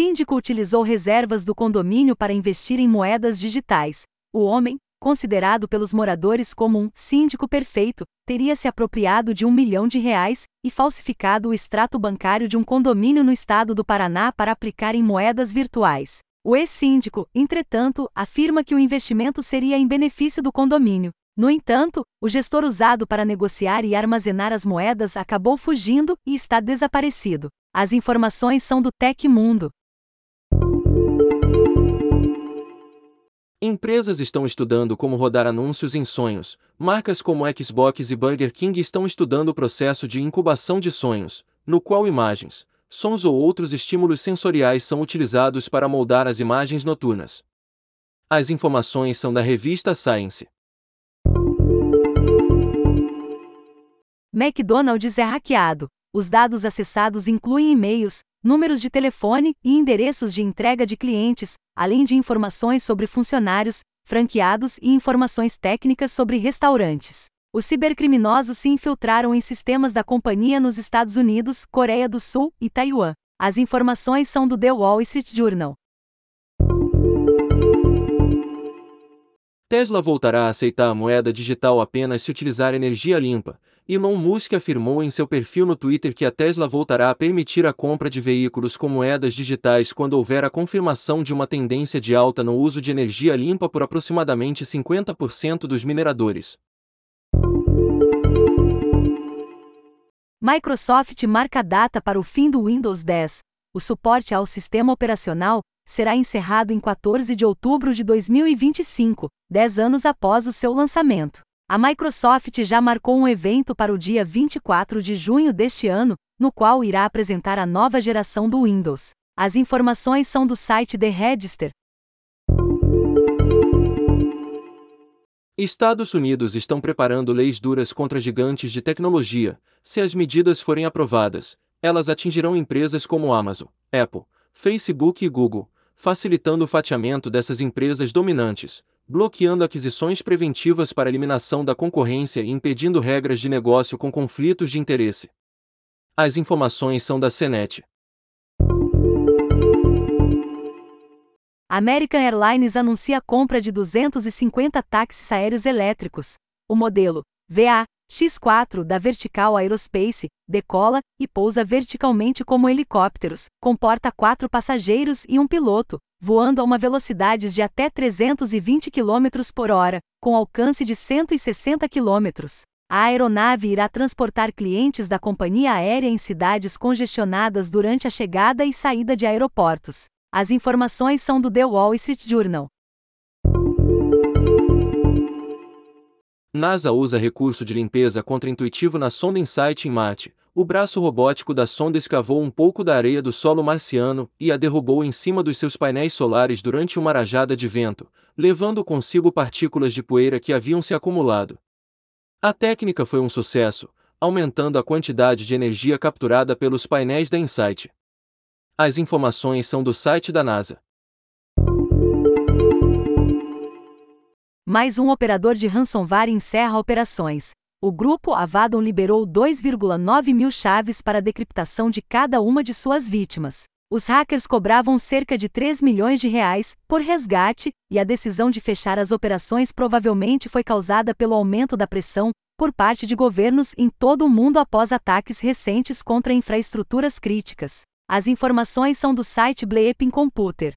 síndico utilizou reservas do condomínio para investir em moedas digitais. O homem, considerado pelos moradores como um síndico perfeito, teria se apropriado de um milhão de reais e falsificado o extrato bancário de um condomínio no estado do Paraná para aplicar em moedas virtuais. O ex-síndico, entretanto, afirma que o investimento seria em benefício do condomínio. No entanto, o gestor usado para negociar e armazenar as moedas acabou fugindo e está desaparecido. As informações são do Tecmundo. Empresas estão estudando como rodar anúncios em sonhos. Marcas como Xbox e Burger King estão estudando o processo de incubação de sonhos, no qual imagens, sons ou outros estímulos sensoriais são utilizados para moldar as imagens noturnas. As informações são da revista Science. McDonald's é hackeado. Os dados acessados incluem e-mails, números de telefone e endereços de entrega de clientes, além de informações sobre funcionários, franqueados e informações técnicas sobre restaurantes. Os cibercriminosos se infiltraram em sistemas da companhia nos Estados Unidos, Coreia do Sul e Taiwan. As informações são do The Wall Street Journal. Tesla voltará a aceitar a moeda digital apenas se utilizar energia limpa, Elon Musk afirmou em seu perfil no Twitter que a Tesla voltará a permitir a compra de veículos com moedas digitais quando houver a confirmação de uma tendência de alta no uso de energia limpa por aproximadamente 50% dos mineradores. Microsoft marca data para o fim do Windows 10. O suporte ao sistema operacional será encerrado em 14 de outubro de 2025, 10 anos após o seu lançamento. A Microsoft já marcou um evento para o dia 24 de junho deste ano, no qual irá apresentar a nova geração do Windows. As informações são do site The Register. Estados Unidos estão preparando leis duras contra gigantes de tecnologia. Se as medidas forem aprovadas, elas atingirão empresas como Amazon, Apple, Facebook e Google, facilitando o fatiamento dessas empresas dominantes, bloqueando aquisições preventivas para eliminação da concorrência e impedindo regras de negócio com conflitos de interesse. As informações são da Senet. American Airlines anuncia a compra de 250 táxis aéreos elétricos. O modelo VA X4 da Vertical Aerospace decola e pousa verticalmente como helicópteros, comporta quatro passageiros e um piloto, voando a uma velocidade de até 320 km por hora, com alcance de 160 km. A aeronave irá transportar clientes da companhia aérea em cidades congestionadas durante a chegada e saída de aeroportos. As informações são do The Wall Street Journal. NASA usa recurso de limpeza contra-intuitivo na sonda InSight em Marte, o braço robótico da sonda escavou um pouco da areia do solo marciano e a derrubou em cima dos seus painéis solares durante uma rajada de vento, levando consigo partículas de poeira que haviam se acumulado. A técnica foi um sucesso, aumentando a quantidade de energia capturada pelos painéis da Insight. As informações são do site da NASA. Mais um operador de ransomware encerra operações o grupo Avadon liberou 2,9 mil chaves para decriptação de cada uma de suas vítimas. Os hackers cobravam cerca de 3 milhões de reais por resgate, e a decisão de fechar as operações provavelmente foi causada pelo aumento da pressão por parte de governos em todo o mundo após ataques recentes contra infraestruturas críticas. As informações são do site Bleeping Computer.